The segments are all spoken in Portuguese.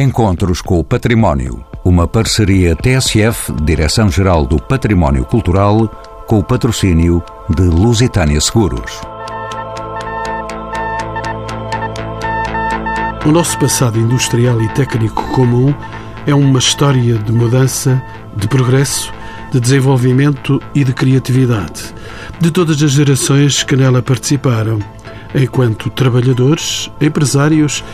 Encontros com o Património. Uma parceria TSF, Direção-Geral do Património Cultural, com o patrocínio de Lusitânia Seguros. O nosso passado industrial e técnico comum é uma história de mudança, de progresso, de desenvolvimento e de criatividade, de todas as gerações que nela participaram, enquanto trabalhadores, empresários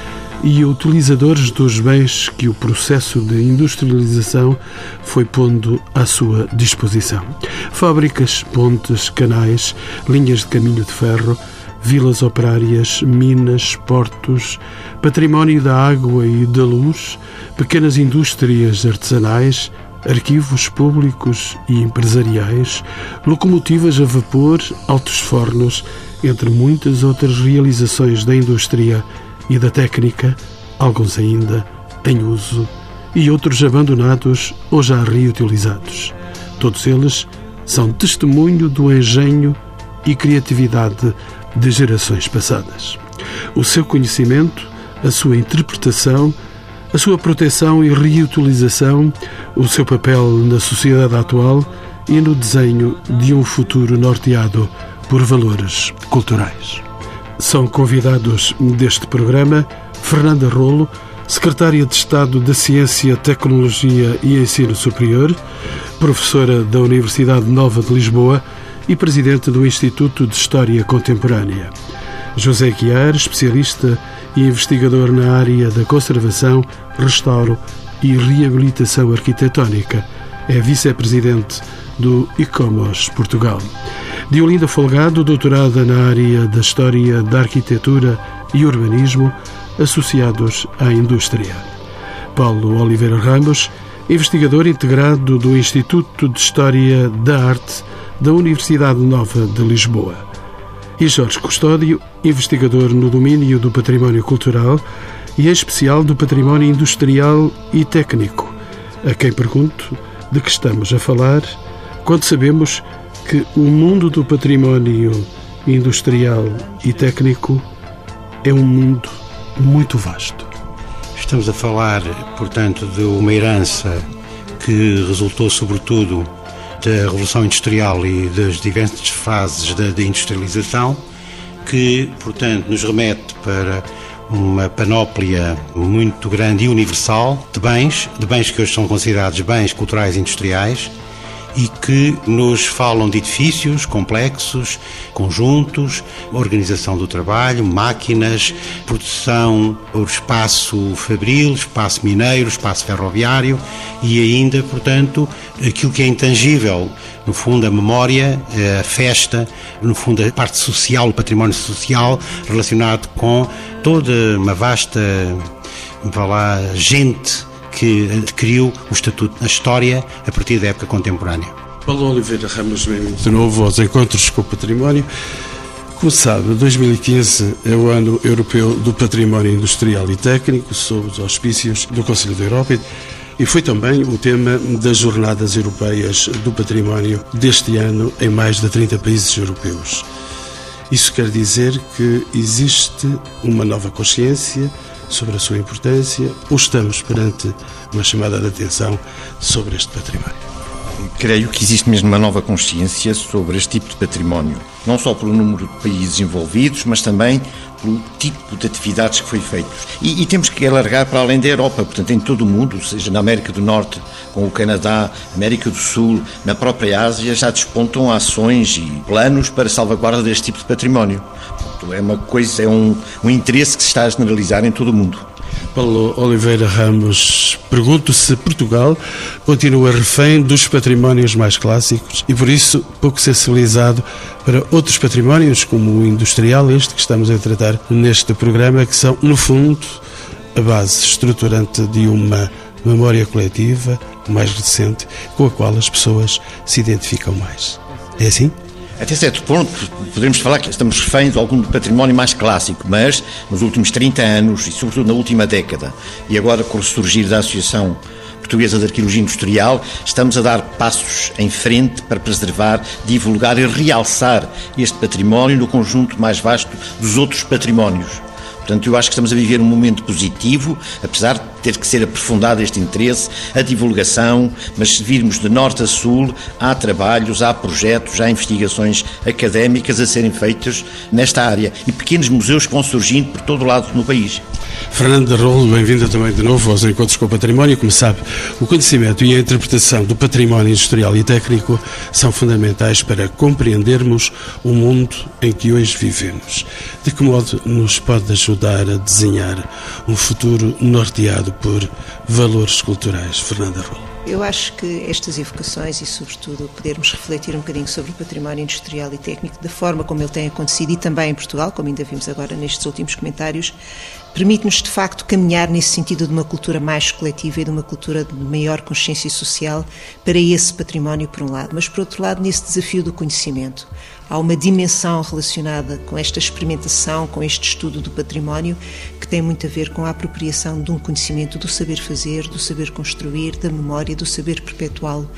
e utilizadores dos bens que o processo de industrialização foi pondo à sua disposição. Fábricas, pontes, canais, linhas de caminho de ferro, vilas operárias, minas, portos, património da água e da luz, pequenas indústrias artesanais, arquivos públicos e empresariais, locomotivas a vapor, altos fornos, entre muitas outras realizações da indústria e da técnica, alguns ainda em uso e outros abandonados ou já reutilizados. Todos eles são testemunho do engenho e criatividade de gerações passadas. O seu conhecimento, a sua interpretação, a sua proteção e reutilização, o seu papel na sociedade atual e no desenho de um futuro norteado por valores culturais. São convidados deste programa Fernanda Rolo, Secretária de Estado da Ciência, Tecnologia e Ensino Superior, professora da Universidade Nova de Lisboa e presidente do Instituto de História Contemporânea. José Guiar, especialista e investigador na área da conservação, restauro e reabilitação arquitetónica. É vice-presidente do ICOMOS Portugal. Diolinda Folgado, doutorada na área da História da Arquitetura e Urbanismo, associados à indústria. Paulo Oliveira Ramos, investigador integrado do Instituto de História da Arte da Universidade Nova de Lisboa. E Jorge Custódio, investigador no domínio do património cultural e em especial do património industrial e técnico, a quem pergunto de que estamos a falar quando sabemos que o mundo do património industrial e técnico é um mundo muito vasto. Estamos a falar, portanto, de uma herança que resultou, sobretudo, da Revolução Industrial e das diversas fases da, industrialização, que, portanto, nos remete para uma panóplia muito grande e universal de bens, de bens que hoje são considerados bens culturais industriais, e que nos falam de edifícios complexos, conjuntos, organização do trabalho, máquinas, produção, espaço fabril, espaço mineiro, espaço ferroviário e ainda, portanto, aquilo que é intangível, no fundo a memória, a festa, no fundo a parte social, o património social relacionado com toda uma vasta, vá lá, gente que adquiriu o estatuto na história a partir da época contemporânea. Paulo Oliveira Ramos, de novo aos Encontros com o Património. Como sabe, 2015 é o Ano Europeu do Património Industrial e Técnico, sob os auspícios do Conselho da Europa, e foi também o tema das Jornadas Europeias do Património deste ano em mais de 30 países europeus. Isso quer dizer que existe uma nova consciência sobre a sua importância ou estamos perante uma chamada de atenção sobre este património? Creio que existe mesmo uma nova consciência sobre este tipo de património, não só pelo número de países envolvidos, mas também pelo tipo de atividades que foi feito. E, e, temos que alargar para além da Europa, portanto, em todo o mundo, seja na América do Norte, com o Canadá, América do Sul, na própria Ásia, já despontam ações e planos para salvaguarda deste tipo de património. Portanto, é uma coisa, é um, um interesse que se está a generalizar em todo o mundo. Paulo Oliveira Ramos, pergunto se Portugal continua refém dos patrimónios mais clássicos e, por isso, pouco sensibilizado para outros patrimónios, como o industrial, este que estamos a tratar neste programa, que são, no fundo, a base estruturante de uma memória coletiva mais recente, com a qual as pessoas se identificam mais. É assim? Até certo ponto, podemos falar que estamos reféns de algum património mais clássico, mas nos últimos 30 anos, e sobretudo na última década, e agora com o ressurgir da Associação Portuguesa de Arqueologia Industrial, estamos a dar passos em frente para preservar, divulgar e realçar este património no conjunto mais vasto dos outros patrimónios. Portanto, eu acho que estamos a viver um momento positivo, apesar de ter que ser aprofundado este interesse, a divulgação, mas se virmos de norte a sul, há trabalhos, há projetos, há investigações académicas a serem feitas nesta área e pequenos museus que vão surgindo por todo o lado no país. Fernando de Rolo, bem-vinda também de novo aos Encontros com o Património. Como sabe, o conhecimento e a interpretação do património industrial e técnico são fundamentais para compreendermos o mundo em que hoje vivemos. De que modo nos pode ajudar a desenhar um futuro norteado por valores culturais? Fernando de Rolo. Eu acho que estas evocações e, sobretudo, podermos refletir um bocadinho sobre o património industrial e técnico, da forma como ele tem acontecido e também em Portugal, como ainda vimos agora nestes últimos comentários, permite-nos de facto caminhar nesse sentido de uma cultura mais coletiva e de uma cultura de maior consciência social para esse património, por um lado, mas por outro lado, nesse desafio do conhecimento. Há uma dimensão relacionada com esta experimentação, com este estudo do património, que tem muito a ver com a apropriação de um conhecimento, do saber fazer, do saber construir, da memória, do saber perpetuá-lo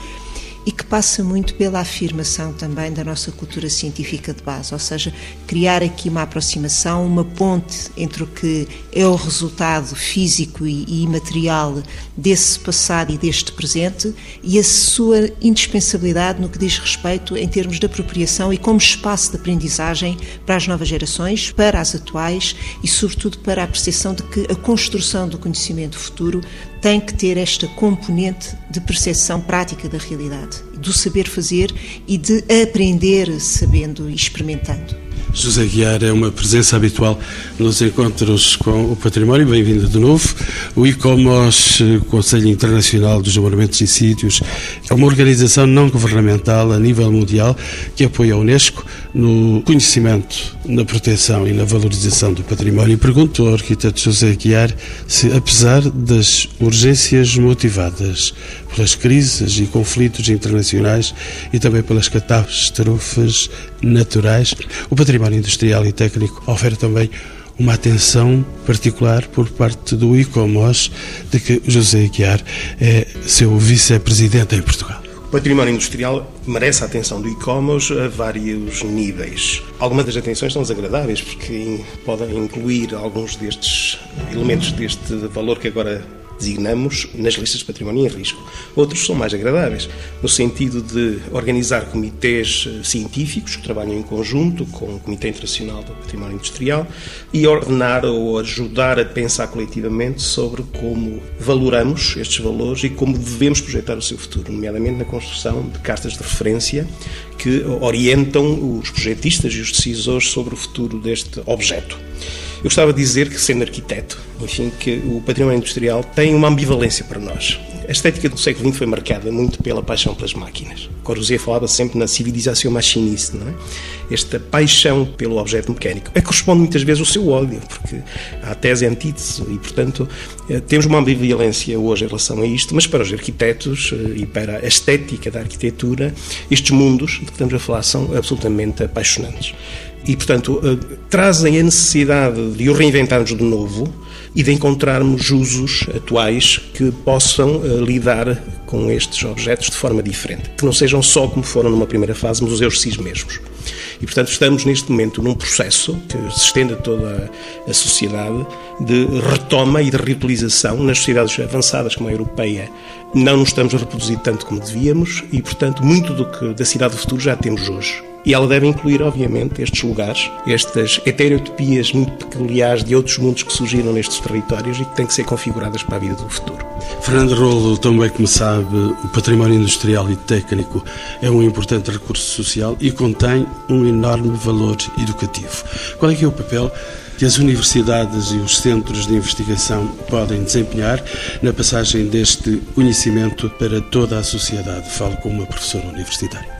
e que passa muito pela afirmação também da nossa cultura científica de base, ou seja, criar aqui uma aproximação, uma ponte entre o que é o resultado físico e imaterial desse passado e deste presente e a sua indispensabilidade no que diz respeito em termos de apropriação e como espaço de aprendizagem para as novas gerações, para as atuais e, sobretudo, para a percepção de que a construção do conhecimento futuro tem que ter esta componente de percepção prática da realidade, do saber fazer e de aprender sabendo e experimentando. José Guiar é uma presença habitual nos encontros com o património. Bem-vindo de novo. O ICOMOS, Conselho Internacional dos Monumentos e Sítios, é uma organização não governamental a nível mundial que apoia a Unesco no conhecimento, na proteção e na valorização do património. E pergunto ao arquiteto José Guiar se, apesar das urgências motivadas pelas crises e conflitos internacionais e também pelas catástrofes naturais, o património industrial e técnico oferece também uma atenção particular por parte do ICOMOS, de que José Guiar é seu vice-presidente em Portugal. O património industrial merece a atenção do ICOMOS a vários níveis. Algumas das atenções são desagradáveis, porque podem incluir alguns destes elementos deste valor que agora designamos nas listas de património em risco. Outros são mais agradáveis, no sentido de organizar comitês eh, científicos que trabalham em conjunto com o Comitê Internacional do Património Industrial e ordenar ou ajudar a pensar coletivamente sobre como valoramos estes valores e como devemos projetar o seu futuro, nomeadamente na construção de cartas de referência que orientam os projetistas e os decisores sobre o futuro deste objeto. Eu gostava de dizer que, sendo arquiteto, enfim, que o património industrial tem uma ambivalência para nós. A estética do século XX foi marcada muito pela paixão pelas máquinas. Corbusier falava sempre na civilização machinista, não é? Esta paixão pelo objeto mecânico. É corresponde muitas vezes ao seu ódio, porque há tese e antítese, e, portanto, eh, temos uma ambivalência hoje em relação a isto, mas para os arquitetos eh, e para a estética da arquitetura, estes mundos de que estamos a falar são absolutamente apaixonantes e, portanto, eh, trazem a necessidade de o reinventarmos de novo e de encontrarmos usos atuais que possam eh, lidar com estes objetos de forma diferente, que não sejam só como foram numa primeira fase museus si mesmos. E, portanto, estamos neste momento num processo que se estende a toda a sociedade de retoma e de reutilização nas sociedades avançadas como a europeia. Não nos estamos a reproduzir tanto como devíamos e, portanto, muito do que da cidade do futuro já temos hoje. E ela deve incluir, obviamente, estes lugares, estas heterotopias muito peculiares de outros mundos que surgiram nestes territórios e que têm que ser configuradas para a vida do futuro. Fernando Rolo, também como sabe, o património industrial e técnico é um importante recurso social e contém um enorme valor educativo. Qual é que é o papel que as universidades e os centros de investigação podem desempenhar na passagem deste conhecimento para toda a sociedade? Falo como uma professora universitária.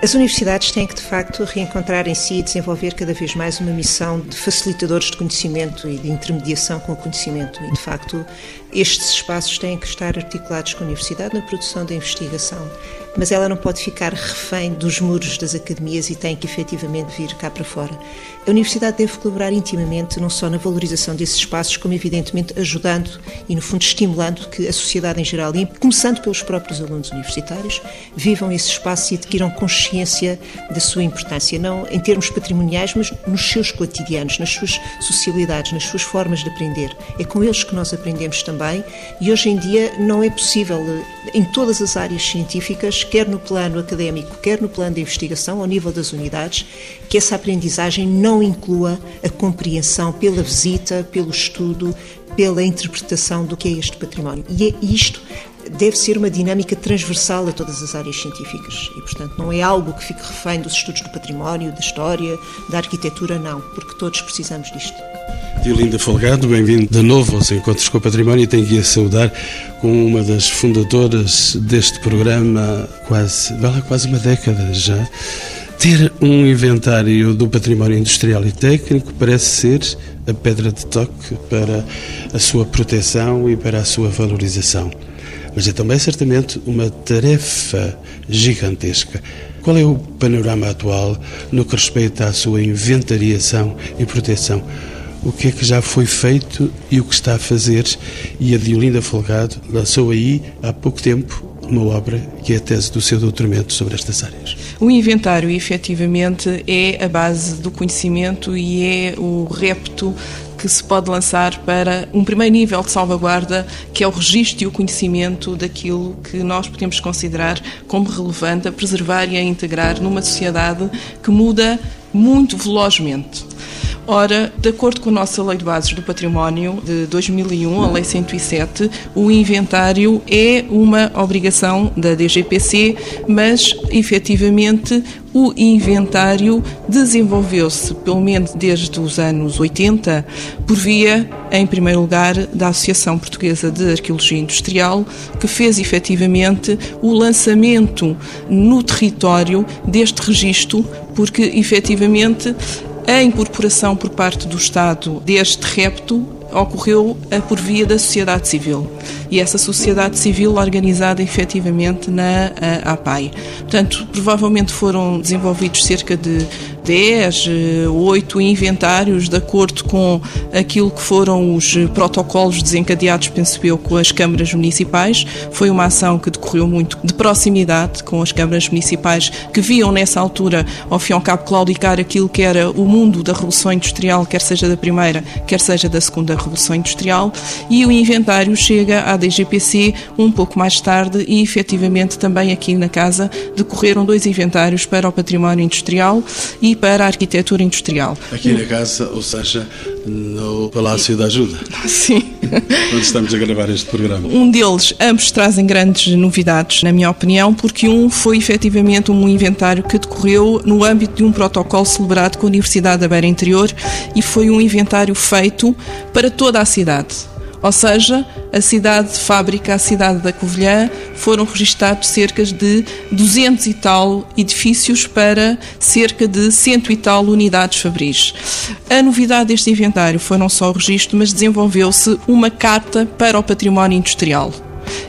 As universidades têm que, de facto, reencontrar em si e desenvolver cada vez mais uma missão de facilitadores de conhecimento e de intermediação com o conhecimento. E, de facto, estes espaços têm que estar articulados com a universidade na produção da investigação mas ela não pode ficar refém dos muros das academias e tem que efetivamente vir cá para fora. A universidade deve colaborar intimamente, não só na valorização desses espaços, como evidentemente ajudando e, no fundo, estimulando que a sociedade em geral, e começando pelos próprios alunos universitários, vivam esse espaço e adquiram consciência consciência da sua importância, não em termos patrimoniais, mas nos seus cotidianos, nas suas socialidades, nas suas formas de aprender. É com eles que nós aprendemos também e hoje em dia não é possível, em todas as áreas científicas, quer no plano académico, quer no plano de investigação, ao nível das unidades, que essa aprendizagem não inclua a compreensão pela visita, pelo estudo, pela interpretação do que é este património. E é isto deve ser uma dinâmica transversal a todas as áreas científicas e, portanto, não é algo que fique refém dos estudos do património, da história, da arquitetura, não, porque todos precisamos disto. Diolinda Folgado, bem-vindo de novo aos Encontros com o Património e tenho que a saudar com uma das fundadoras deste programa quase, vai lá, quase uma década já. Ter um inventário do património industrial e técnico parece ser a pedra de toque para a sua proteção e para a sua valorização mas é também certamente uma tarefa gigantesca. Qual é o panorama atual no que respeita à sua inventariação e proteção? O que é que já foi feito e o que está a fazer? E a Diolinda Folgado lançou aí, há pouco tempo, uma obra que é a tese do seu doutoramento sobre estas áreas. O inventário, efetivamente, é a base do conhecimento e é o repto que se pode lançar para um primeiro nível de salvaguarda, que é o registro e o conhecimento daquilo que nós podemos considerar como relevante a preservar e a integrar numa sociedade que muda muito velozmente. Ora, de acordo com a nossa Lei de Bases do Património de 2001, a Lei 107, o inventário é uma obrigação da DGPC, mas efetivamente o inventário desenvolveu-se, pelo menos desde os anos 80, por via, em primeiro lugar, da Associação Portuguesa de Arqueologia Industrial, que fez efetivamente o lançamento no território deste registro, porque efetivamente a incorporação por parte do Estado deste repto ocorreu por via da sociedade civil e essa sociedade civil organizada efetivamente na APAI. Portanto, provavelmente foram desenvolvidos cerca de 10, 8 inventários de acordo com aquilo que foram os protocolos desencadeados, penso eu, com as câmaras municipais. Foi uma ação que decorreu muito de proximidade com as câmaras municipais que viam nessa altura, ao fim e ao cabo, claudicar aquilo que era o mundo da Revolução Industrial, quer seja da primeira, quer seja da segunda Revolução Industrial, e o inventário chega à DGPC um pouco mais tarde e, efetivamente, também aqui na casa decorreram dois inventários para o património industrial e para a arquitetura industrial. Aqui na casa, ou seja, no Palácio da Ajuda. Sim. Onde estamos a gravar este programa. Um deles, ambos trazem grandes novidades, na minha opinião, porque um foi efetivamente um inventário que decorreu no âmbito de um protocolo celebrado com a Universidade da Beira Interior e foi um inventário feito para toda a cidade ou seja, a cidade de fábrica, a cidade da Covilhã, foram registados cerca de 200 e tal edifícios para cerca de 100 e tal unidades fabris. A novidade deste inventário foi não só o registro, mas desenvolveu-se uma carta para o património industrial.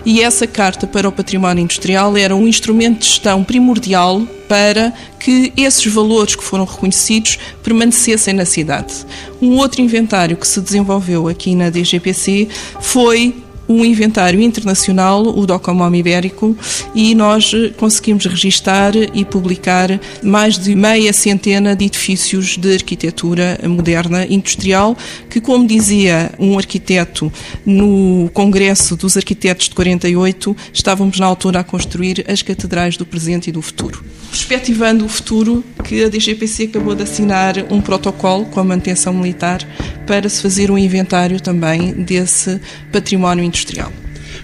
E essa carta para o património industrial era um instrumento de gestão primordial para que esses valores que foram reconhecidos permanecessem na cidade. Um outro inventário que se desenvolveu aqui na DGPC foi um inventário internacional, o Docomom Ibérico, e nós conseguimos registar e publicar mais de meia centena de edifícios de arquitetura moderna industrial, que, como dizia um arquiteto no Congresso dos Arquitetos de 48, estávamos na altura a construir as catedrais do presente e do futuro. Perspectivando o futuro, que a DGPC acabou de assinar um protocolo com a manutenção militar para se fazer um inventário também desse património industrial.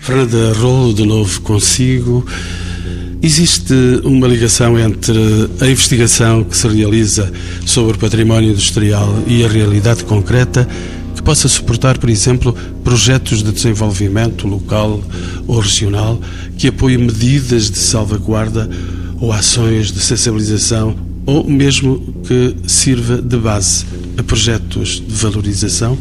Fernanda Rolo, de novo consigo. Existe uma ligação entre a investigação que se realiza sobre o património industrial e a realidade concreta que possa suportar, por exemplo, projetos de desenvolvimento local ou regional que apoiem medidas de salvaguarda ou ações de sensibilização ou mesmo que sirva de base a projetos de valorização?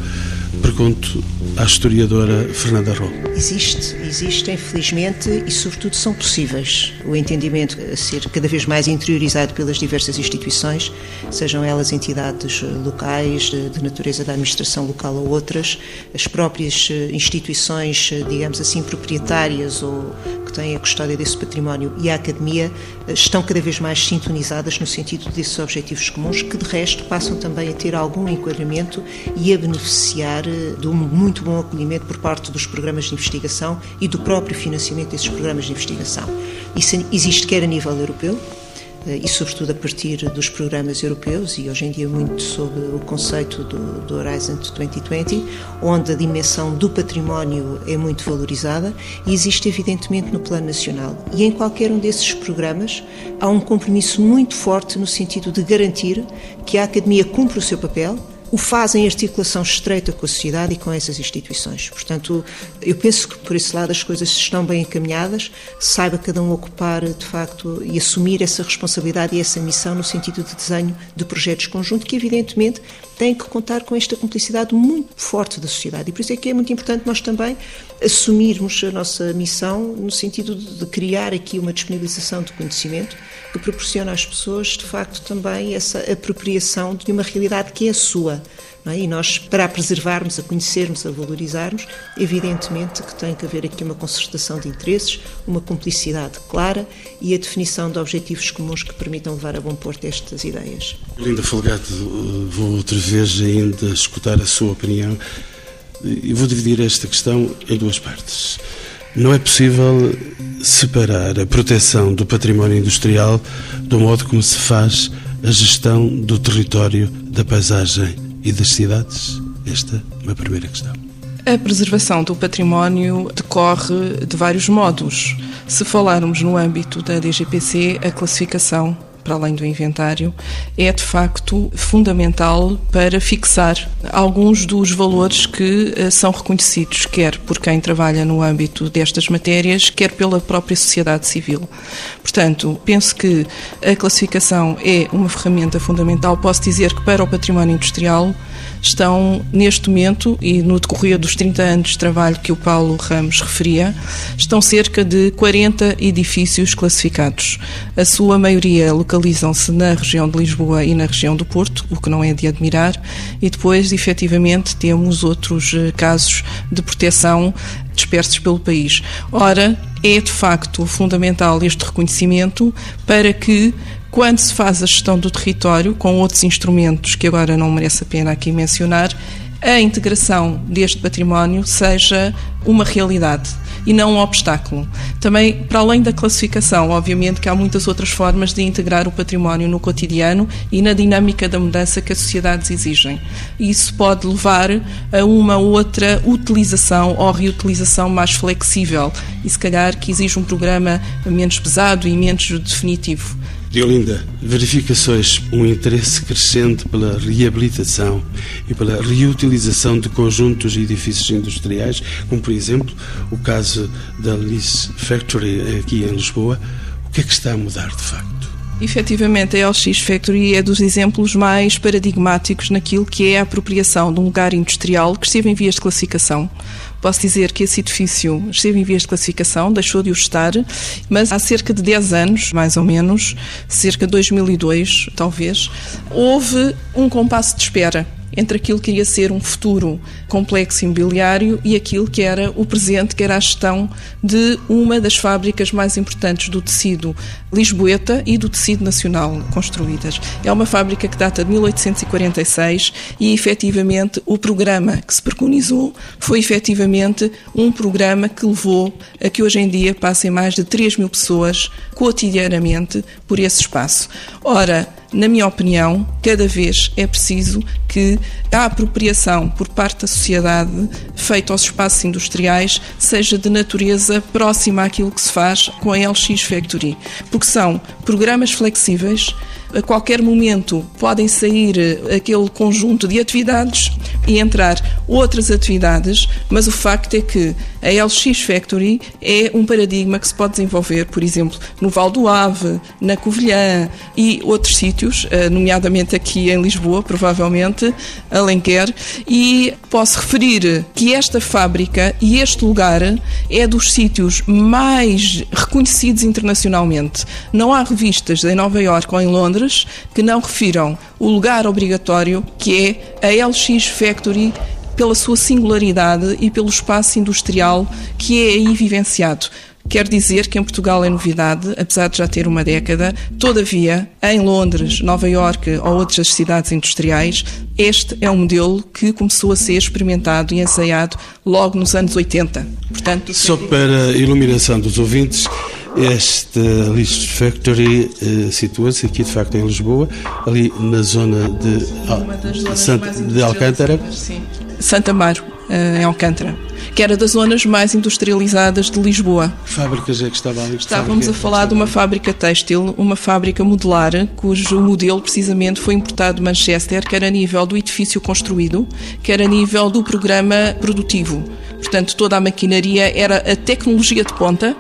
Pergunto à historiadora Fernanda Rol. Existe, existe, infelizmente, e sobretudo são possíveis. O entendimento a ser cada vez mais interiorizado pelas diversas instituições, sejam elas entidades locais, de, natureza da administração local ou outras, as próprias instituições, digamos assim, proprietárias ou que tem a custódia desse património e a academia eh, estão cada vez mais sintonizadas no sentido desses objetivos comuns, que de resto passam também a ter algum enquadramento e a beneficiar eh, de um muito bom acolhimento por parte dos programas de investigação e do próprio financiamento desses programas de investigação. Isso existe quer a nível europeu, eh, e sobretudo a partir dos programas europeus e hoje em dia muito sob o conceito do, do Horizon 2020, onde a dimensão do património é muito valorizada e existe evidentemente no plano nacional. E em qualquer um desses programas há um compromisso muito forte no sentido de garantir que a academia cumpre o seu papel o faz em articulação estreita com a sociedade e com essas instituições. Portanto, eu penso que por esse lado as coisas estão bem encaminhadas, saiba cada um ocupar de facto e assumir essa responsabilidade e essa missão no sentido de desenho de projetos conjuntos que evidentemente têm que contar com esta cumplicidade muito forte da sociedade. E por isso é que é muito importante nós também assumirmos a nossa missão no sentido de criar aqui uma disponibilização de conhecimento que proporciona às pessoas, de facto, também essa apropriação de uma realidade que é a sua. É? E nós, para a preservarmos, a conhecermos, a valorizarmos, evidentemente que tem que haver aqui uma concertação de interesses, uma cumplicidade clara e a definição de objetivos comuns que permitam levar a bom porto estas ideias. Linda Folgado, vou outra vez ainda escutar a sua opinião e vou dividir esta questão em duas partes. Não é possível separar a proteção do património industrial do modo como se faz a gestão do território, da paisagem e das cidades? Esta é uma primeira questão. A preservação do património decorre de vários modos. Se falarmos no âmbito da DGPC, a classificação para além do inventário, é de facto fundamental para fixar alguns dos valores que eh, são reconhecidos, quer por quem trabalha no âmbito destas matérias, quer pela própria sociedade civil. Portanto, penso que a classificação é uma ferramenta fundamental. Posso dizer que para o património industrial, estão neste momento e no decorrer dos 30 anos de trabalho que o Paulo Ramos referia, estão cerca de 40 edifícios classificados. A sua maioria localizam-se na região de Lisboa e na região do Porto, o que não é de admirar, e depois, efetivamente, temos outros eh, casos de proteção dispersos pelo país. Ora, é de facto fundamental este reconhecimento para que quando se faz a gestão do território com outros instrumentos que agora não merece a pena aqui mencionar, a integração deste património seja uma realidade e não um obstáculo. Também, para além da classificação, obviamente que há muitas outras formas de integrar o património no cotidiano e na dinâmica da mudança que as sociedades exigem. Isso pode levar a uma outra utilização ou reutilização mais flexível e, se calhar, que exige um programa menos pesado e menos definitivo. Diolinda, verificações um interesse crescente pela reabilitação e pela reutilização de conjuntos e edifícios industriais, como por exemplo o caso da Liz Factory aqui em Lisboa. O que é que está a mudar de facto? Efetivamente, a LX Factory é dos exemplos mais paradigmáticos naquilo que é a apropriação de um lugar industrial que esteve em vias de classificação Posso dizer que esse edifício esteve em vias de classificação, deixou de o estar, mas há cerca de 10 anos, mais ou menos, cerca de 2002, talvez, houve um compasso de espera entre aquilo que iria ser um futuro complexo imobiliário e aquilo que era o presente, que era a gestão de uma das fábricas mais importantes do tecido lisboeta e do tecido nacional construídas. É uma fábrica que data de 1846 e, efetivamente, o programa que se preconizou foi, efetivamente, um programa que levou a que hoje em dia passem mais de 3 mil pessoas cotidianamente por esse espaço. Ora, na minha opinião, cada vez é preciso que a apropriação por parte da sociedade feita aos espaços industriais seja de natureza próxima àquilo que se faz com a LX Factory, porque são programas flexíveis a qualquer momento podem sair eh, aquele conjunto de atividades e entrar outras atividades, mas o facto é que a LX Factory é um paradigma que se pode desenvolver, por exemplo, no Val do Ave, na Covilhã e outros sítios, eh, nomeadamente aqui em Lisboa, provavelmente, Alenquer, e posso referir que esta fábrica e este lugar é dos sítios mais reconhecidos internacionalmente. Não há revistas em Nova Iorque ou em Londres que não refiram o lugar obrigatório que é a LX Factory pela sua singularidade e pelo espaço industrial que é aí vivenciado. Quer dizer que em Portugal é novidade, apesar de já ter uma década. Todavia, em Londres, Nova Iorque ou outras cidades industriais, este é um modelo que começou a ser experimentado e ensaiado logo nos anos 80. Portanto, Só para a iluminação dos ouvintes, esta List Factory uh, situa-se aqui de facto em Lisboa, ali na zona de, Al Santa, de Alcântara. Sim. Santa Amaro, uh, em Alcântara, que era das zonas mais industrializadas de Lisboa. Fábricas é que estava ali? Estávamos a falar de uma fábrica têxtil, uma fábrica modular, cujo modelo precisamente foi importado de Manchester, quer a nível do edifício construído, quer a nível do programa produtivo. Portanto, toda a maquinaria era a tecnologia de ponta,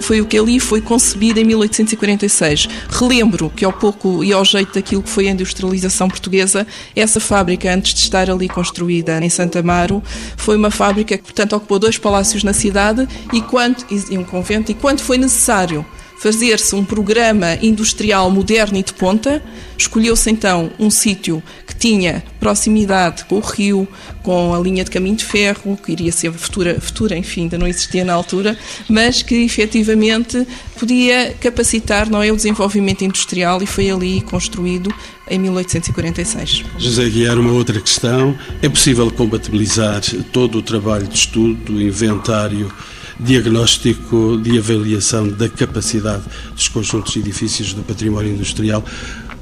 foi o que ali foi concebido em 1846. Relembro que, ao pouco e ao jeito daquilo que foi a industrialização portuguesa, essa fábrica, antes de estar ali construída em Santa Amaro, foi uma fábrica que, portanto, ocupou dois palácios na cidade e, quando, e um convento, e quando foi necessário fazer-se um programa industrial moderno e de ponta, escolheu-se então um sítio que tinha proximidade com o rio, com a linha de caminho de ferro, que iria ser futura, futura enfim, ainda não existia na altura, mas que efetivamente podia capacitar não é, o desenvolvimento industrial e foi ali construído em 1846. José Guiar, uma outra questão. É possível compatibilizar todo o trabalho de estudo, inventário, diagnóstico de avaliação da capacidade dos conjuntos de edifícios do património industrial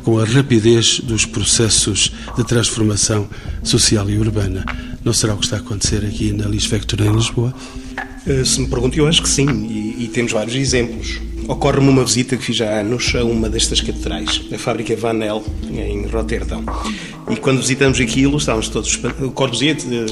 com a rapidez dos processos de transformação social e urbana. Não será o que está a acontecer aqui na Lis Factory em Lisboa? Eh, se me pergunto, eu acho que sim, e, e temos vários exemplos. Ocorre-me uma visita que fiz há anos a uma destas catedrais, a fábrica Van El, em Roterdão. E quando visitamos aquilo, estávamos todos. O Corbusier eh,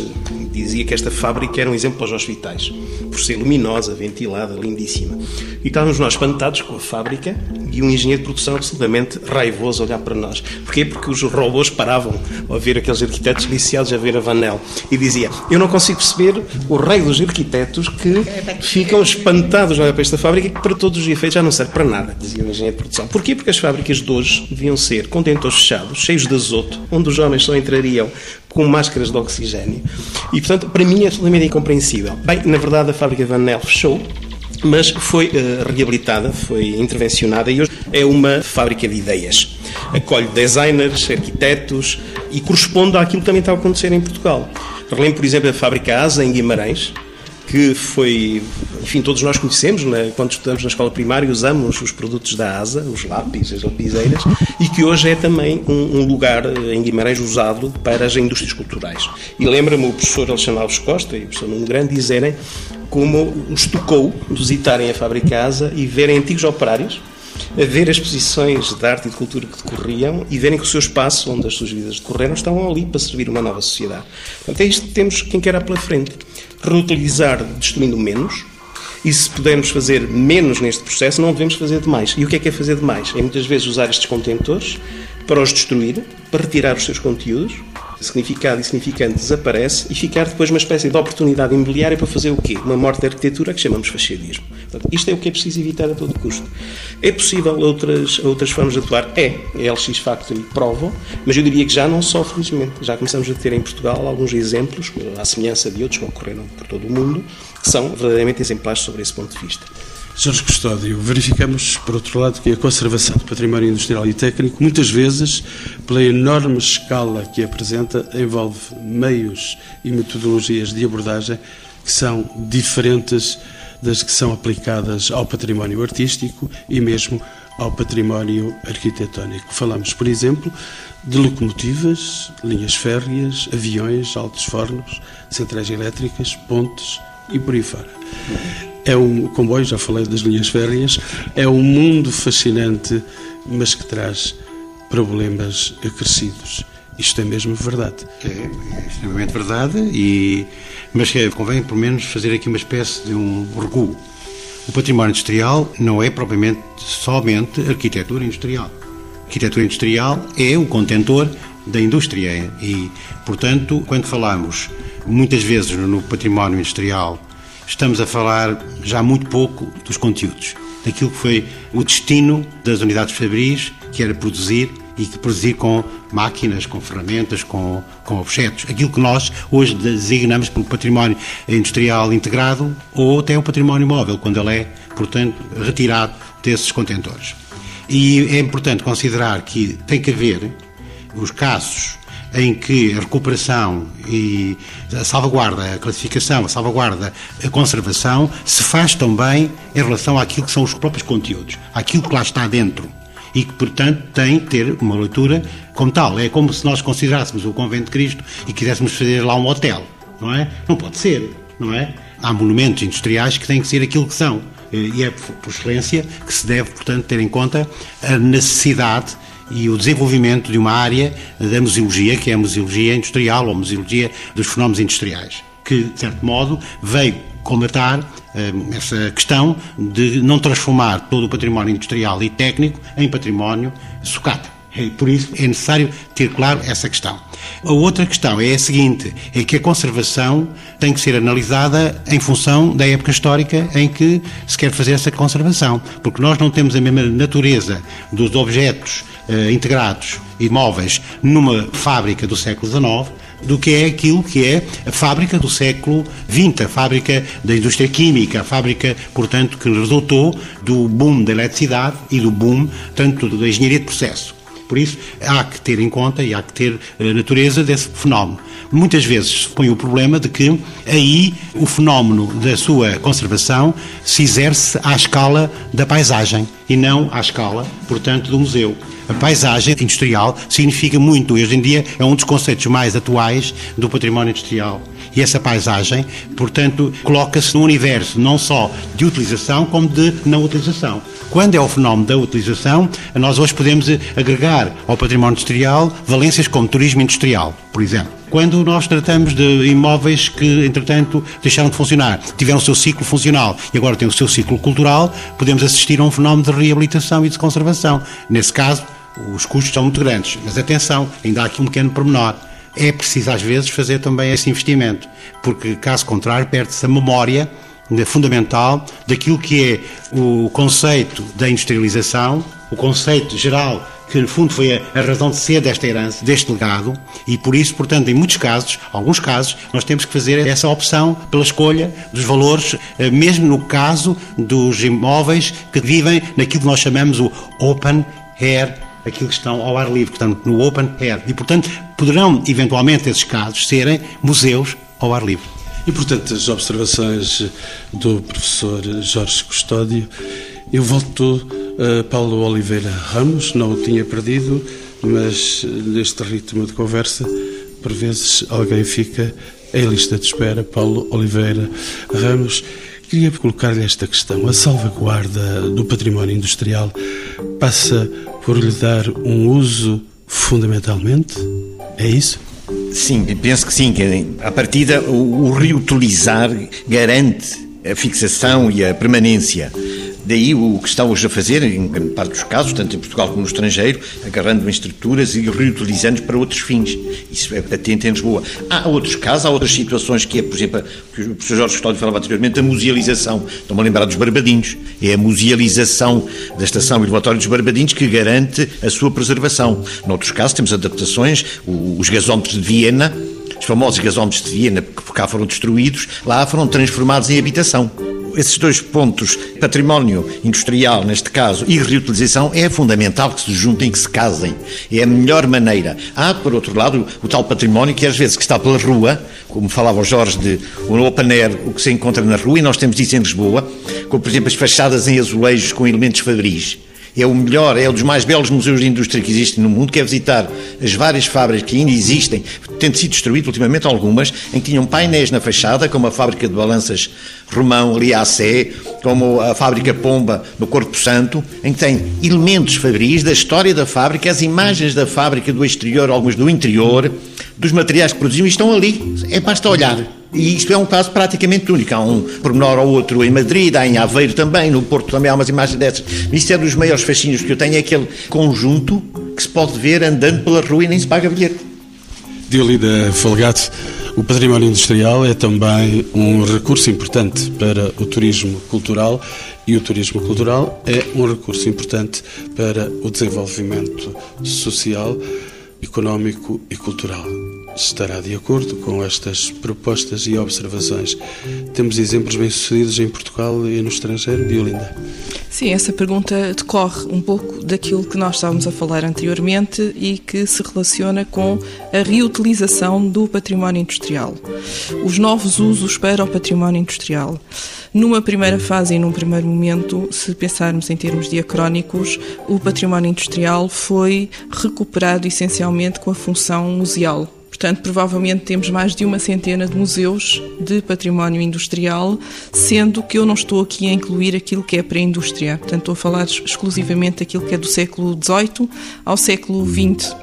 dizia que esta fábrica era um exemplo para os hospitais, por ser luminosa, ventilada, lindíssima. E estávamos nós espantados com a fábrica e um engenheiro de produção absolutamente raivoso olhar para nós. Porquê? Porque os robôs paravam a ver aqueles arquitetos liciados a ver a Van El e dizia: Eu não consigo perceber o rei dos arquitetos que ficam espantados olhar para esta fábrica que para todos os efeitos já não serve para nada, dizia o engenheiro de produção. Porquê? Porque as fábricas de hoje deviam ser contentores fechados, cheios de azoto, onde os homens só entrariam com máscaras de oxigênio. E, portanto, para mim é absolutamente incompreensível. Bem, na verdade, a fábrica Van El fechou, mas foi uh, reabilitada, foi intervencionada e hoje é uma fábrica de ideias. Acolhe designers, arquitetos e corresponde àquilo que também está a acontecer em Portugal. Relembro, por exemplo, a fábrica ASA em Guimarães, que foi, enfim, todos nós conhecemos, né? quando estudamos na escola primária, usamos os produtos da ASA, os lápis, as lapiseiras, e que hoje é também um, um lugar em Guimarães usado para as indústrias culturais. E lembra-me o professor Alexandre Alves Costa e o professor Nuno Grande dizerem como os tocou visitarem a fábrica ASA e verem antigos operários, a ver as exposições de arte e de cultura que decorriam e verem que o seu espaço, onde as suas vidas decorreram, estavam ali para servir uma nova sociedade. Portanto, é isto que temos quem quer pela frente. Reutilizar destruindo menos, e se pudermos fazer menos neste processo, não devemos fazer demais. E o que é que é fazer demais? É muitas vezes usar estes contentores para os destruir, para retirar os seus conteúdos, significado e significante desaparece e ficar depois uma espécie de oportunidade imobiliária para fazer o quê? Uma morte da arquitetura que chamamos fascismo. Portanto, isto é o que é preciso evitar a todo custo. É possível outras, outras formas de atuar? É. A LX Factory prova, mas eu diria que já não só, felizmente. Já começamos a ter em Portugal alguns exemplos, à semelhança de outros que ocorreram por todo o mundo, que são verdadeiramente exemplares sobre esse ponto de vista. Jorge Custódio, verificamos, por outro lado, que a conservação do património industrial e técnico, muitas vezes, pela enorme escala que apresenta, envolve meios e metodologias de abordagem que são diferentes das que são aplicadas ao património artístico e mesmo ao património arquitetónico. Falamos, por exemplo, de locomotivas, linhas férreas, aviões, altos fornos, centrais elétricas, pontes e por aí fora. É um comboio, já falei das linhas férreas, é um mundo fascinante, mas que traz problemas acrescidos. Isto é mesmo verdade. É, é extremamente verdade, e, mas convém, pelo menos, fazer aqui uma espécie de um recuo. O património industrial não é propriamente somente arquitetura industrial. A arquitetura industrial é o contentor da indústria e, portanto, quando falamos muitas vezes no património industrial estamos a falar já muito pouco dos conteúdos, daquilo que foi o destino das unidades fabris, que era produzir e que produzir com máquinas, com ferramentas, com, com objetos. Aquilo que nós hoje designamos pelo património industrial integrado ou até o património móvel, quando ele é, portanto, retirado desses contentores. E é importante considerar que tem que haver os casos em que a recuperação e a salvaguarda, a classificação, a salvaguarda, a conservação se faz também em relação àquilo que são os próprios conteúdos, àquilo que lá está dentro e que, portanto, tem que ter uma leitura como tal. É como se nós considerássemos o Convento de Cristo e quiséssemos fazer lá um hotel, não é? Não pode ser, não é? Há monumentos industriais que têm que ser aquilo que são. E é por excelência que se deve, portanto, ter em conta a necessidade e o desenvolvimento de uma área da museologia, que é a museologia industrial ou a museologia dos fenómenos industriais, que, de certo modo, veio combatar eh, essa questão de não transformar todo o património industrial e técnico em património sucata. E por isso é necessário ter claro essa questão. A outra questão é a seguinte: é que a conservação tem que ser analisada em função da época histórica em que se quer fazer essa conservação, porque nós não temos a mesma natureza dos objetos eh, integrados e móveis numa fábrica do século XIX do que é aquilo que é a fábrica do século XX, a fábrica da indústria química, a fábrica, portanto, que resultou do boom da eletricidade e do boom, tanto da engenharia de processo. Por isso, há que ter em conta e há que ter a natureza desse fenómeno. Muitas vezes se põe o problema de que aí o fenómeno da sua conservação se exerce à escala da paisagem e não à escala, portanto, do museu. A paisagem industrial significa muito, hoje em dia é um dos conceitos mais atuais do património industrial. E essa paisagem, portanto, coloca-se no universo não só de utilização, como de não utilização. Quando é o fenómeno da utilização, nós hoje podemos agregar ao património industrial valências como turismo industrial, por exemplo. Quando nós tratamos de imóveis que, entretanto, deixaram de funcionar, tiveram o seu ciclo funcional e agora têm o seu ciclo cultural, podemos assistir a um fenómeno de reabilitação e de conservação. Nesse caso, os custos são muito grandes, mas atenção, ainda há aqui um pequeno pormenor. É preciso, às vezes, fazer também esse investimento, porque, caso contrário, perde-se a memória fundamental daquilo que é o conceito da industrialização, o conceito geral que no fundo foi a, razão de ser desta herança, deste legado, e por isso, portanto, em muitos casos, alguns casos, nós temos que fazer essa opção pela escolha dos valores, eh, mesmo no caso dos imóveis que vivem naquilo que nós chamamos o open air aquilo que estão ao ar livre, portanto, no open air. E, portanto, poderão, eventualmente, esses casos serem museus ao ar livre. E, portanto, as observações do professor Jorge Custódio, eu volto a Paulo Oliveira Ramos, não o tinha perdido, mas neste ritmo de conversa, por vezes alguém fica em lista de espera. Paulo Oliveira Ramos, queria colocar-lhe esta questão. A salvaguarda do património industrial passa por lhe dar um uso fundamentalmente? É isso? Sim, penso que sim. Que a partida, o, o reutilizar garante a fixação e a permanência Daí o que está hoje a fazer, em parte dos casos, tanto em Portugal como no estrangeiro, agarrando em estruturas e reutilizando para outros fins. Isso é patente em Lisboa. Há outros casos, há outras situações que é, por exemplo, que o professor Jorge Custódio falava anteriormente, a musealização. Estão-me a lembrar dos Barbadinhos. É a musealização da estação e dos Barbadinhos que garante a sua preservação. Noutros casos temos adaptações, os gasómetros de Viena, os famosos gasómetros de Viena, que cá foram destruídos, lá foram transformados em habitação esses dois pontos, património industrial, neste caso, e reutilização, é fundamental que se juntem, que se casem. É a melhor maneira. Há, por outro lado, o tal património que às vezes que está pela rua, como falava o Jorge de o open air, o que se encontra na rua, e nós temos isso em Lisboa, como por exemplo as fachadas em azulejos com elementos fabris é o melhor, é um dos mais belos museus de indústria que existem no mundo, que é visitar as várias fábricas que ainda existem, tendo sido destruído ultimamente algumas, em que tinham painéis na fachada, como a fábrica de balanças Romão, ali à Sé, como a fábrica Pomba, no Corpo Santo, em que tem elementos fabris da história da fábrica, as imagens da fábrica do exterior, algumas do interior, dos materiais que produziam, e estão ali. É basta olhar. E isto é um caso praticamente único. Há um pormenor ou outro em Madrid, há em Aveiro também, no Porto também há umas imagens dessas. Isto é dos maiores fascínios que eu tenho, é aquele conjunto que se pode ver andando pela rua e nem se paga bilhete. Diolida Folgato, O património industrial é também um recurso importante para o turismo cultural e o turismo cultural é um recurso importante para o desenvolvimento social, económico e cultural. Estará de acordo com estas propostas e observações. Temos exemplos bem-sucedidos em Portugal e no estrangeiro, Violinda? Sim, essa pergunta decorre um pouco daquilo que nós estávamos a falar anteriormente e que se relaciona com a reutilização do património industrial. Os novos usos para o património industrial. Numa primeira fase e num primeiro momento, se pensarmos em termos diacrónicos, o património industrial foi recuperado essencialmente com a função museal Portanto, provavelmente temos mais de uma centena de museus de património industrial, sendo que eu não estou aqui a incluir aquilo que é pré-indústria. Portanto, estou a falar exclusivamente daquilo que é do século XVIII ao século XX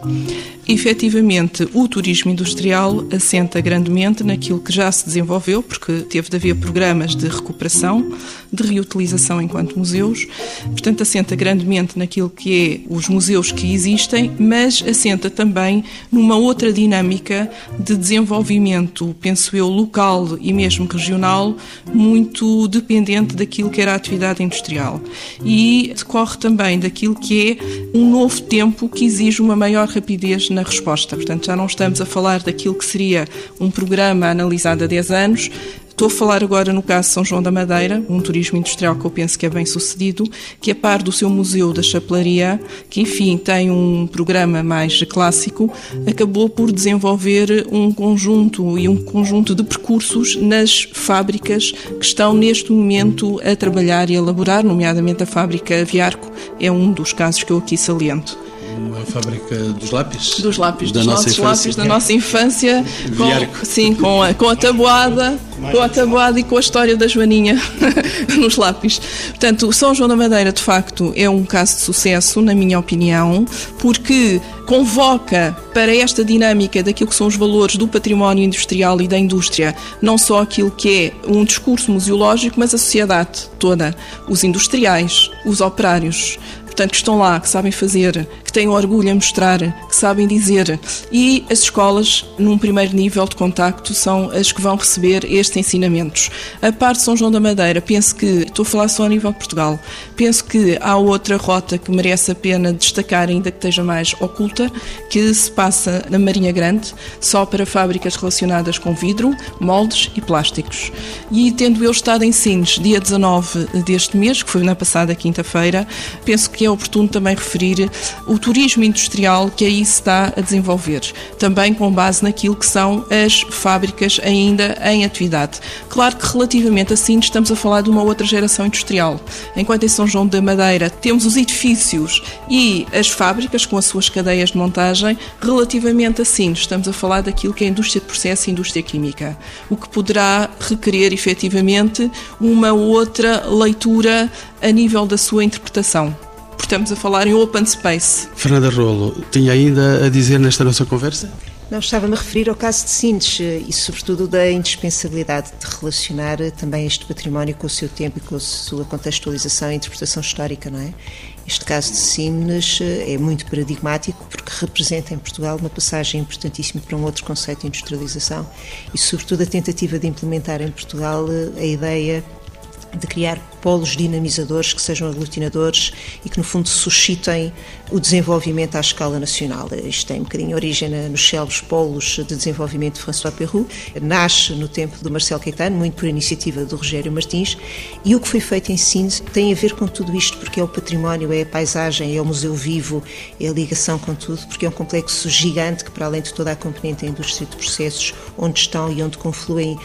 efetivamente o turismo industrial assenta grandemente naquilo que já se desenvolveu, porque teve de haver programas de recuperação, de reutilização enquanto museus, portanto assenta grandemente naquilo que é os museus que existem, mas assenta também numa outra dinâmica de desenvolvimento, penso eu, local e mesmo regional, muito dependente daquilo que era a atividade industrial. E decorre também daquilo que é um novo tempo que exige uma maior rapidez na resposta. Portanto, já não estamos a falar daquilo que seria um programa analisado há 10 anos, Estou a falar agora no caso de São João da Madeira, um turismo industrial que eu penso que é bem sucedido, que a par do seu Museu da Chapelaria, que enfim tem um programa mais clássico, acabou por desenvolver um conjunto e um conjunto de percursos nas fábricas que estão neste momento a trabalhar e a elaborar, nomeadamente a fábrica Viarco, é um dos casos que eu aqui saliento uma fábrica dos lápis? Dos lápis, da dos nossos infância. lápis da nossa infância. Com, sim, com a, com a tabuada, com a tabuada e com a história da Joaninha nos lápis. Portanto, São João da Madeira, de facto, é um caso de sucesso, na minha opinião, porque convoca para esta dinâmica daquilo que são os valores do património industrial e da indústria, não só aquilo que é um discurso museológico, mas a sociedade toda, os industriais, os operários, portanto, que estão lá, que sabem fazer, que têm orgulho a mostrar, que sabem dizer. E as escolas, num primeiro nível de contacto, são as que vão receber estes ensinamentos. A parte de São João da Madeira, penso que, estou a falar só a nível de Portugal, penso que há outra rota que merece a pena destacar, ainda que esteja mais oculta, que se passa na Marinha Grande, só para fábricas relacionadas com vidro, moldes e plásticos. E tendo eu estado em Sines, dia 19 deste mês, que foi na passada quinta-feira, penso que que é oportuno também referir o turismo industrial que aí se está a desenvolver, também com base naquilo que são as fábricas ainda em atividade. Claro que relativamente assim estamos a falar de uma outra geração industrial. Enquanto em São João da Madeira temos os edifícios e as fábricas com as suas cadeias de montagem, relativamente assim estamos a falar daquilo que é a indústria de processo e a indústria química, o que poderá requerer efetivamente uma outra leitura a nível da sua interpretação estamos a falar em open space. Fernanda Rolo, tinha ainda a dizer nesta nossa conversa? Não, estava-me a referir ao caso de Sintes eh, e, sobretudo, da indispensabilidade de relacionar eh, também este património com o seu tempo e com a sua contextualização e interpretação histórica, não é? Este caso de Simnes eh, é muito paradigmático porque representa em Portugal uma passagem importantíssima para um outro conceito de industrialização e, sobretudo, a tentativa de implementar em Portugal a ideia de criar polos dinamizadores que sejam aglutinadores e que, no fundo, suscitem o desenvolvimento à escala nacional. Isto tem um bocadinho origem nos célebres polos de desenvolvimento de François Perroux, nasce no tempo do Marcel Caetano, muito por iniciativa do Rogério Martins, e o que foi feito em Sines tem a ver com tudo isto, porque é o património, é a paisagem, é o museu vivo, é a ligação com tudo, porque é um complexo gigante que, para além de toda a componente da indústria de processos, onde estão e onde confluem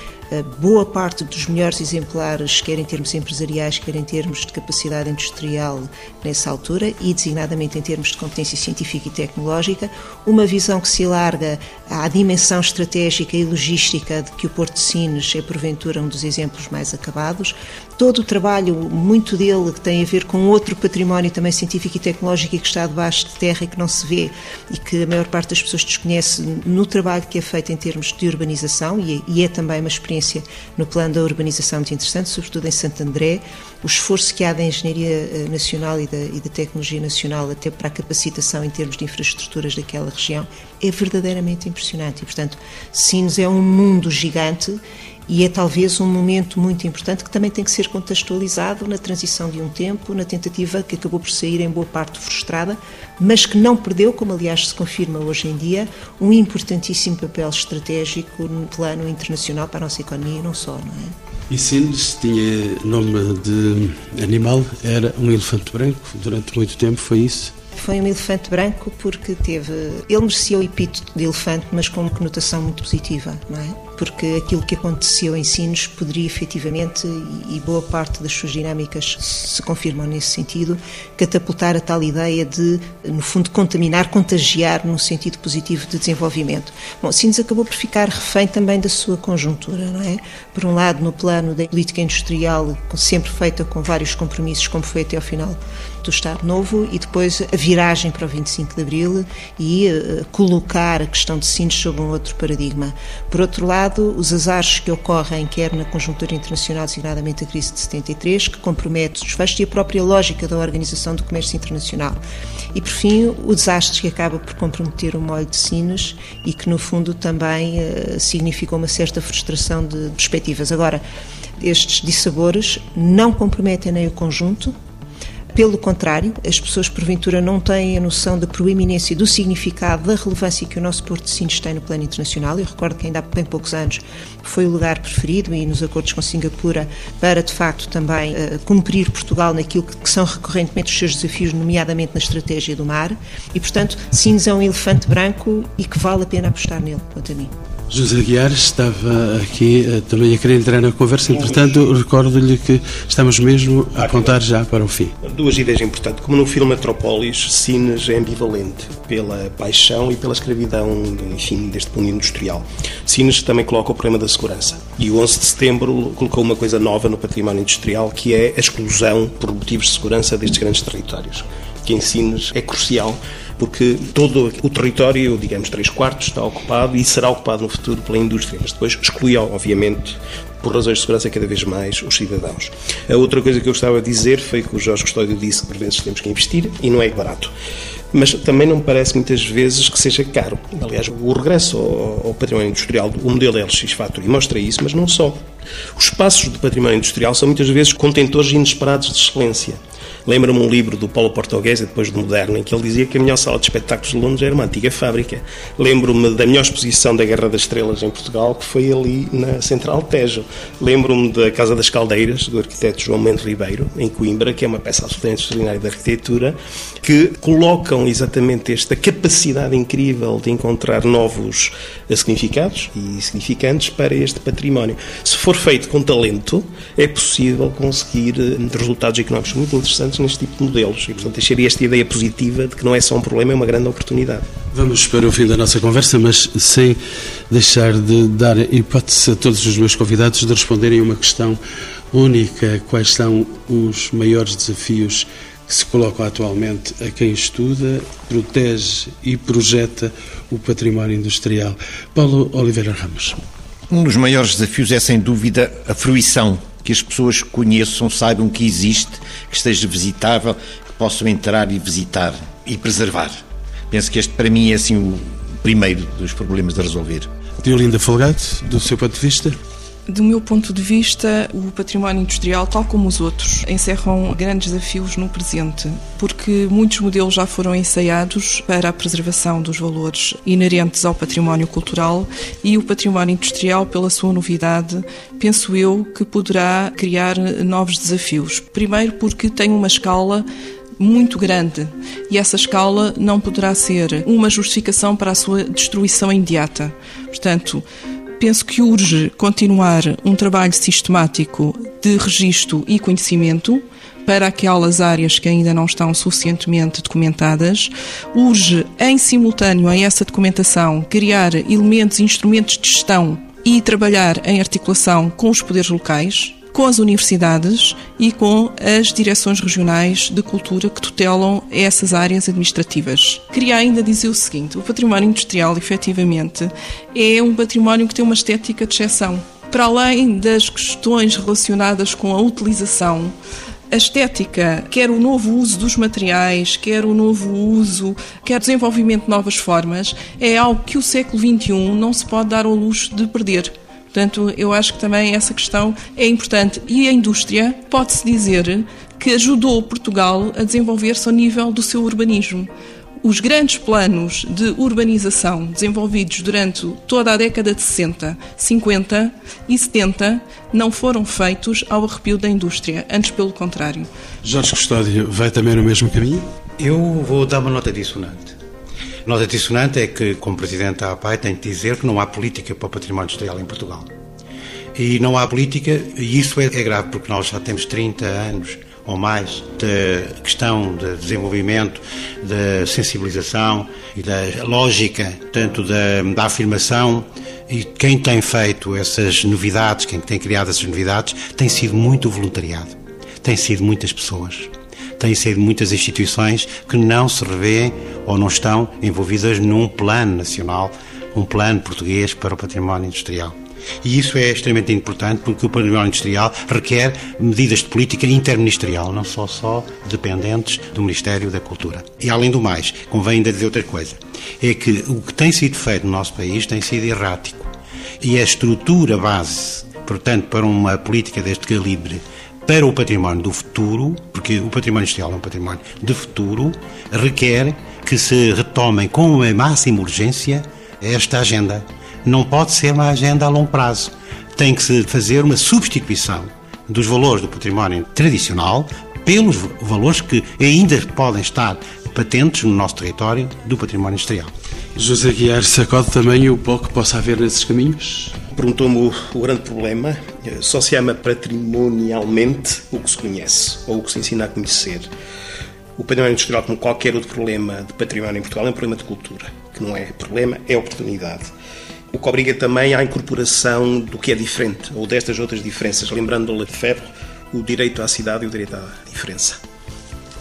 boa parte dos melhores exemplares, quer em termos empresariais, quer em termos de capacidade industrial nessa altura e designadamente em termos de competência científica e tecnológica, uma visão que se alarga à dimensão estratégica e logística de que o Porto de Sines é porventura um dos exemplos mais acabados todo o trabalho, muito dele, que tem a ver com outro património também científico e tecnológico e que está debaixo de terra e que não se vê e que a maior parte das pessoas desconhece no trabalho que é feito em termos de urbanização e é, e é também uma experiência no plano da urbanização muito interessante, sobretudo em Santo André, o esforço que há da engenharia eh, nacional e da, e da tecnologia nacional até para a capacitação em termos de infraestruturas daquela região é verdadeiramente impressionante e, portanto, Sines é um mundo gigante e é talvez um momento muito importante que também tem que ser contextualizado na transição de um tempo, na tentativa que acabou por sair em boa parte frustrada, mas que não perdeu, como aliás se confirma hoje em dia, um importantíssimo papel estratégico no plano internacional para a nossa economia e não só, não é? E Sines tinha nome de animal, era um elefante branco, durante muito tempo foi isso? Foi um elefante branco porque teve. Ele merecia o epíteto de elefante, mas com uma conotação muito positiva, não é? Porque aquilo que aconteceu em Sinos poderia efetivamente, e boa parte das suas dinâmicas se confirmam nesse sentido, catapultar a tal ideia de, no fundo, contaminar, contagiar num sentido positivo de desenvolvimento. Bom, Sinos acabou por ficar refém também da sua conjuntura, não é? Por um lado, no plano da política industrial, sempre feita com vários compromissos, como foi até ao final do Estado Novo e depois a viragem para o 25 de Abril e uh, colocar a questão de Sines sob um outro paradigma. Por outro lado, os azares que ocorrem, quer na conjuntura internacional, designadamente a crise de 73, que compromete os desfechos e a própria lógica da Organização do Comércio Internacional. E, por fim, o desastre que acaba por comprometer o molho de Sines e que, no fundo, também uh, significou uma certa frustração de perspectivas. Agora, estes dissabores não comprometem nem o conjunto, pelo contrário, as pessoas porventura não têm a noção da proeminência do significado, da relevância que o nosso Porto de Sines tem no plano internacional. Eu recordo que ainda há bem poucos anos foi o lugar preferido e nos acordos com Singapura para, de facto, também uh, cumprir Portugal naquilo que, que, são recorrentemente os seus desafios, nomeadamente na estratégia do mar. E, portanto, Sines é um elefante branco e que vale a pena apostar nele, quanto a mim. José Guiar estava aqui uh, também a querer entrar na conversa, entretanto, recordo-lhe que estamos mesmo a apontar já para o fim. Duas ideias importantes. Como no filme Metrópolis, Sines é ambivalente pela paixão e pela escravidão, enfim, deste mundo industrial. Sines também coloca o problema da segurança. E o 11 de setembro colocou uma coisa nova no património industrial, que é a exclusão por motivos de segurança destes grandes territórios que em Sines é crucial porque todo o território, digamos, 3 quartos, está ocupado e será ocupado no futuro pela indústria, mas depois exclui, obviamente, por razões de segurança cada vez mais os cidadãos. A outra coisa que eu gostava de dizer foi que o Jorge Custódio disse que por vezes temos que investir e não é barato. Mas também não me parece muitas vezes que seja caro. Aliás, o regresso ao, património industrial, o modelo LX Factory mostra isso, mas não só. Os espaços do património industrial são muitas vezes contentores inesperados de excelência. Lembro-me um livro do Paulo Português, depois do Moderno, em que ele dizia que a melhor sala de espetáculos de Londres era uma antiga fábrica. Lembro-me da melhor exposição da Guerra das Estrelas em Portugal, que foi ali na Central Tejo. Lembro-me da Casa das Caldeiras, do arquiteto João Mendes Ribeiro, em Coimbra, que é uma peça absolutamente extraordinária de arquitetura, que colocam exatamente esta capacidade incrível de encontrar novos significados e significantes para este património. Se for feito com talento, é possível conseguir eh, resultados económicos muito interessantes neste tipo de modelos. E, portanto, deixaria esta ideia positiva de que não é só um problema, é uma grande oportunidade. Vamos para o fim da nossa conversa, mas sem deixar de dar hipótese a todos os meus convidados de responderem a uma questão única: quais são os maiores desafios que se colocam atualmente a quem estuda, protege e projeta o património industrial. Paulo Oliveira Ramos. Um dos maiores desafios é, sem dúvida, a fruição que as pessoas conheçam, saibam que existe, que esteja visitável, que possam entrar e visitar e preservar. Penso que este, para mim, é assim o primeiro dos problemas a resolver. Diolinda Folgado, do seu ponto de vista? Do meu ponto de vista, o património industrial, tal como os outros, encerram grandes desafios no presente, porque muitos modelos já foram ensaiados para a preservação dos valores inerentes ao património cultural e o património industrial, pela sua novidade, penso eu que poderá criar novos desafios. Primeiro, porque tem uma escala muito grande e essa escala não poderá ser uma justificação para a sua destruição imediata. Portanto, penso que urge continuar um trabalho sistemático de registro e conhecimento para aquelas áreas que ainda não estão suficientemente documentadas. Urge, em simultâneo a essa documentação, criar elementos e instrumentos de gestão e trabalhar em articulação com os poderes locais, com as universidades e com as direções regionais de cultura que tutelam essas áreas administrativas. Queria ainda dizer o seguinte: o património industrial, efetivamente, é um património que tem uma estética de exceção. Para além das questões relacionadas com a utilização, a estética, quer o novo uso dos materiais, quer o novo uso, quer o desenvolvimento de novas formas, é algo que o século XXI não se pode dar ao luxo de perder. Portanto, eu acho que também essa questão é importante. E a indústria, pode-se dizer, que ajudou Portugal a desenvolver-se ao nível do seu urbanismo os grandes planos de urbanização desenvolvidos durante toda a década de 60, 50 e 70 não foram feitos ao arrepio da indústria, antes pelo contrário. Jorge Custódio vai também no mesmo caminho? Eu vou dar uma nota dissonante. Nota dissonante é que, como Presidente da APAI, tenho de dizer que não há política para o património industrial em Portugal. E não há política, e isso é, é grave, porque nós já temos 30 anos ou mais de questão de desenvolvimento, de sensibilização e da lógica, tanto da, da afirmação. E quem tem feito essas novidades, quem tem criado essas novidades, tem sido muito voluntariado, tem sido muitas pessoas, têm sido muitas instituições que não se revêem ou não estão envolvidas num plano nacional, um plano português para o património industrial. E isso é extremamente importante porque o património industrial requer medidas de política interministerial, não só só dependentes do Ministério da Cultura. E além do mais, convém ainda dizer outra coisa, é que o que tem sido feito no nosso país tem sido errático. E a estrutura base, portanto, para uma política deste calibre, para o património do futuro, porque o património industrial é um património de futuro, requer que se retomem com a máxima urgência esta agenda não pode ser uma agenda a longo prazo. Tem que se fazer uma substituição dos valores do património tradicional pelos valores que ainda podem estar patentes no nosso território do património industrial. José Guiar sacode também o pouco que possa haver nesses caminhos? Perguntou-me o, o, grande problema. Só se ama patrimonialmente o que se conhece ou o que se ensina a conhecer. O património industrial, como qualquer outro problema de património em Portugal, é um problema de cultura, que não é problema, é oportunidade o que obriga também à incorporação do que é diferente, ou destas outras diferenças, lembrando de Ferro o direito à cidade e o direito à diferença.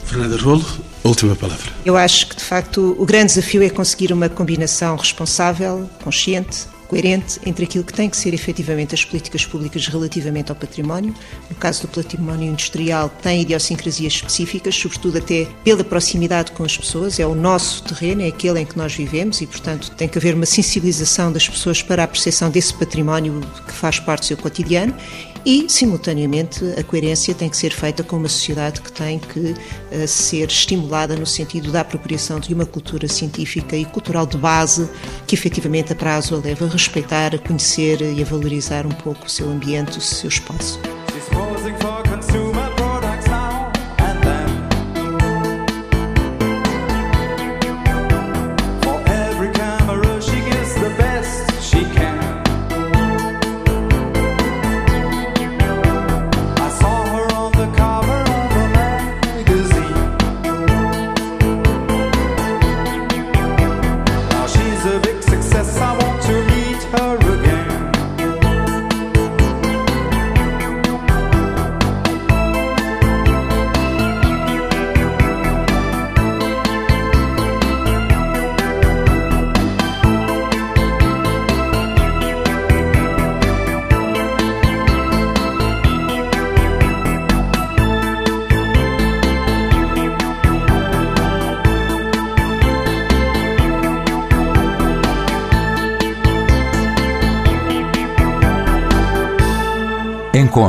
Fernanda Rolo, última palavra. Eu acho que, de facto, o grande desafio é conseguir uma combinação responsável, consciente, coerente entre aquilo que tem que ser efetivamente as políticas públicas relativamente ao património. No caso do património industrial, tem idiosincrasias específicas, sobretudo até pela proximidade com as pessoas, é o nosso terreno, é aquele em que nós vivemos e, portanto, tem que haver uma sensibilização das pessoas para a percepção desse património que faz parte do seu cotidiano e, simultaneamente, a coerência tem que ser feita com uma sociedade que tem que uh, ser estimulada no sentido da apropriação de uma cultura científica e cultural de base que efetivamente a prazo a leva a respeitar, a conhecer e a valorizar um pouco o seu ambiente, o seu espaço.